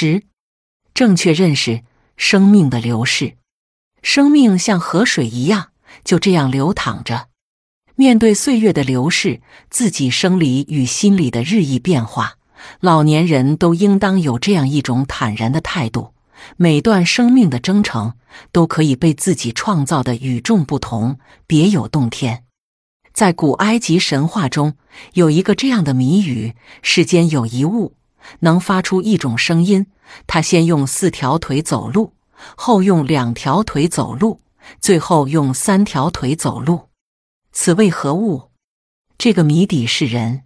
十、正确认识生命的流逝。生命像河水一样，就这样流淌着。面对岁月的流逝，自己生理与心理的日益变化，老年人都应当有这样一种坦然的态度。每段生命的征程，都可以被自己创造的与众不同，别有洞天。在古埃及神话中，有一个这样的谜语：世间有一物，能发出一种声音，它先用四条腿走路。后用两条腿走路，最后用三条腿走路，此为何物？这个谜底是人。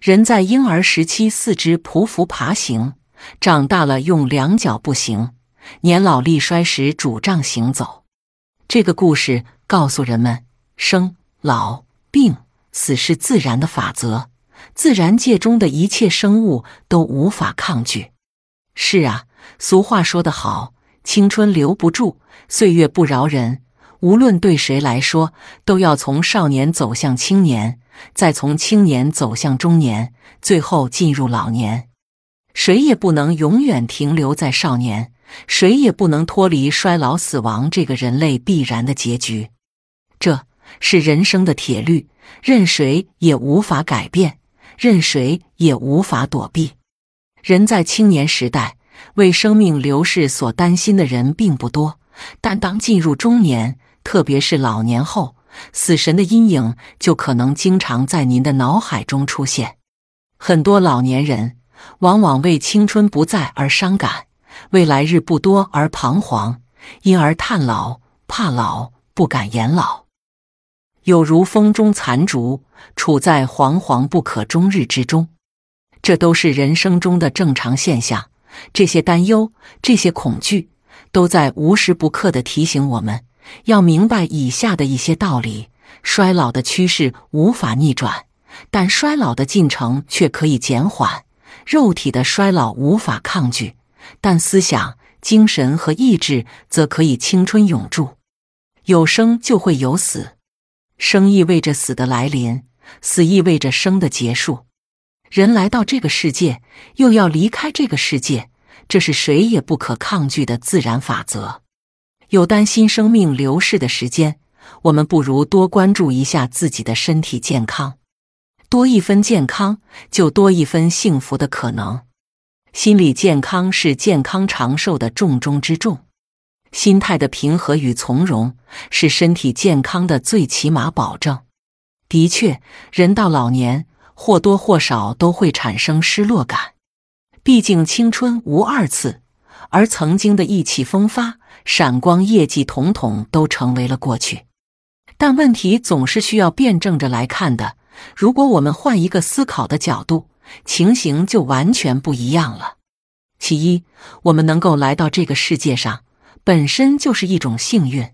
人在婴儿时期四肢匍匐爬行，长大了用两脚步行，年老力衰时拄杖行走。这个故事告诉人们：生、老、病、死是自然的法则，自然界中的一切生物都无法抗拒。是啊，俗话说得好。青春留不住，岁月不饶人。无论对谁来说，都要从少年走向青年，再从青年走向中年，最后进入老年。谁也不能永远停留在少年，谁也不能脱离衰老、死亡这个人类必然的结局。这是人生的铁律，任谁也无法改变，任谁也无法躲避。人在青年时代。为生命流逝所担心的人并不多，但当进入中年，特别是老年后，死神的阴影就可能经常在您的脑海中出现。很多老年人往往为青春不在而伤感，为来日不多而彷徨，因而叹老、怕老、不敢言老，有如风中残烛，处在惶惶不可终日之中。这都是人生中的正常现象。这些担忧，这些恐惧，都在无时不刻的提醒我们，要明白以下的一些道理：衰老的趋势无法逆转，但衰老的进程却可以减缓；肉体的衰老无法抗拒，但思想、精神和意志则可以青春永驻。有生就会有死，生意味着死的来临，死意味着生的结束。人来到这个世界，又要离开这个世界，这是谁也不可抗拒的自然法则。有担心生命流逝的时间，我们不如多关注一下自己的身体健康。多一分健康，就多一分幸福的可能。心理健康是健康长寿的重中之重。心态的平和与从容，是身体健康的最起码保证。的确，人到老年。或多或少都会产生失落感，毕竟青春无二次，而曾经的意气风发、闪光业绩，统统都成为了过去。但问题总是需要辩证着来看的。如果我们换一个思考的角度，情形就完全不一样了。其一，我们能够来到这个世界上，本身就是一种幸运。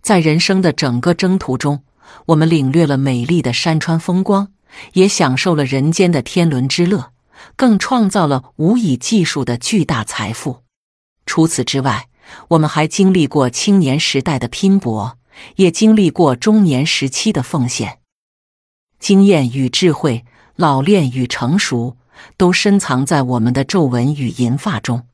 在人生的整个征途中，我们领略了美丽的山川风光。也享受了人间的天伦之乐，更创造了无以计数的巨大财富。除此之外，我们还经历过青年时代的拼搏，也经历过中年时期的奉献。经验与智慧，老练与成熟，都深藏在我们的皱纹与银发中。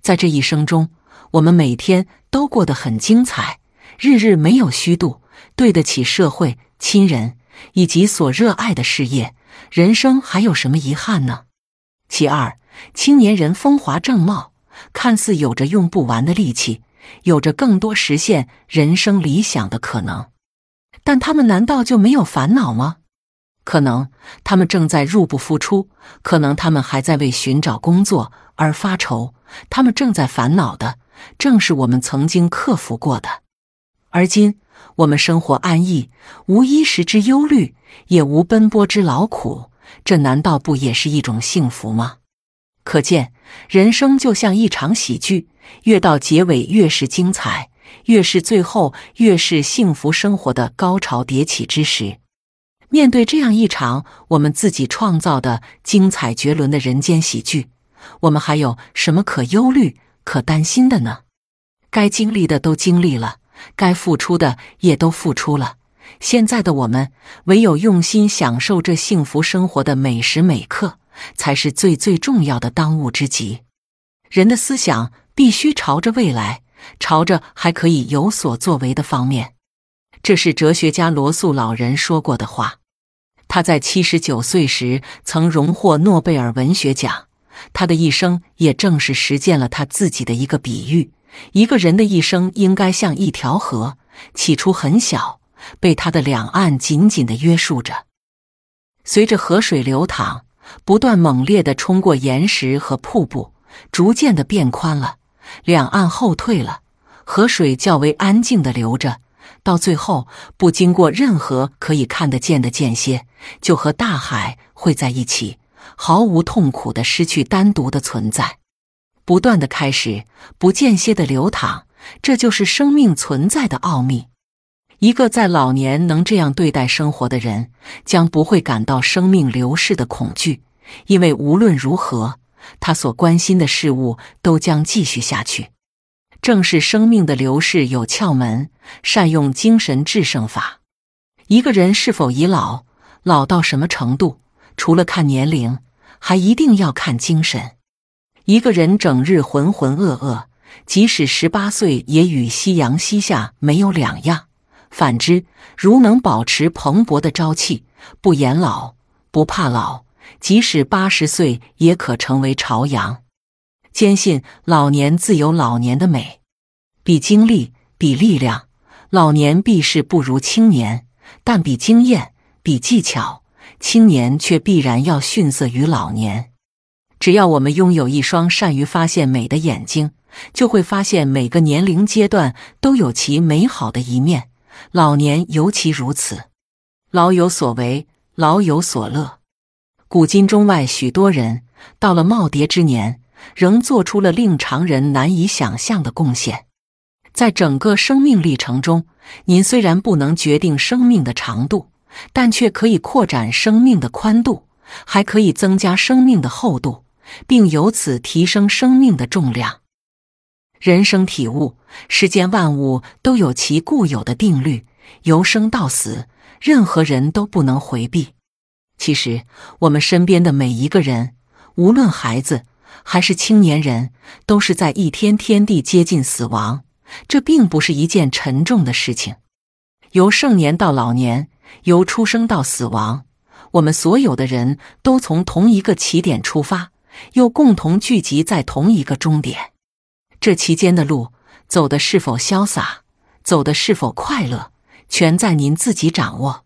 在这一生中，我们每天都过得很精彩，日日没有虚度，对得起社会、亲人。以及所热爱的事业，人生还有什么遗憾呢？其二，青年人风华正茂，看似有着用不完的力气，有着更多实现人生理想的可能，但他们难道就没有烦恼吗？可能他们正在入不敷出，可能他们还在为寻找工作而发愁，他们正在烦恼的正是我们曾经克服过的，而今。我们生活安逸，无衣食之忧虑，也无奔波之劳苦，这难道不也是一种幸福吗？可见，人生就像一场喜剧，越到结尾越是精彩，越是最后越是幸福生活的高潮迭起之时。面对这样一场我们自己创造的精彩绝伦的人间喜剧，我们还有什么可忧虑、可担心的呢？该经历的都经历了。该付出的也都付出了，现在的我们唯有用心享受这幸福生活的每时每刻，才是最最重要的当务之急。人的思想必须朝着未来，朝着还可以有所作为的方面。这是哲学家罗素老人说过的话。他在七十九岁时曾荣获诺贝尔文学奖。他的一生也正是实践了他自己的一个比喻：一个人的一生应该像一条河，起初很小，被它的两岸紧紧的约束着。随着河水流淌，不断猛烈的冲过岩石和瀑布，逐渐的变宽了，两岸后退了，河水较为安静的流着。到最后，不经过任何可以看得见的间歇，就和大海汇在一起，毫无痛苦的失去单独的存在，不断的开始，不间歇的流淌，这就是生命存在的奥秘。一个在老年能这样对待生活的人，将不会感到生命流逝的恐惧，因为无论如何，他所关心的事物都将继续下去。正是生命的流逝有窍门，善用精神制胜法。一个人是否已老，老到什么程度，除了看年龄，还一定要看精神。一个人整日浑浑噩噩，即使十八岁，也与夕阳西下没有两样。反之，如能保持蓬勃的朝气，不言老，不怕老，即使八十岁，也可成为朝阳。坚信老年自有老年的美，比精力，比力量，老年必是不如青年；但比经验，比技巧，青年却必然要逊色于老年。只要我们拥有一双善于发现美的眼睛，就会发现每个年龄阶段都有其美好的一面，老年尤其如此。老有所为，老有所乐。古今中外许多人到了耄耋之年。仍做出了令常人难以想象的贡献。在整个生命历程中，您虽然不能决定生命的长度，但却可以扩展生命的宽度，还可以增加生命的厚度，并由此提升生命的重量。人生体悟：世间万物都有其固有的定律，由生到死，任何人都不能回避。其实，我们身边的每一个人，无论孩子。还是青年人，都是在一天天地接近死亡。这并不是一件沉重的事情。由盛年到老年，由出生到死亡，我们所有的人都从同一个起点出发，又共同聚集在同一个终点。这期间的路走的是否潇洒，走的是否快乐，全在您自己掌握。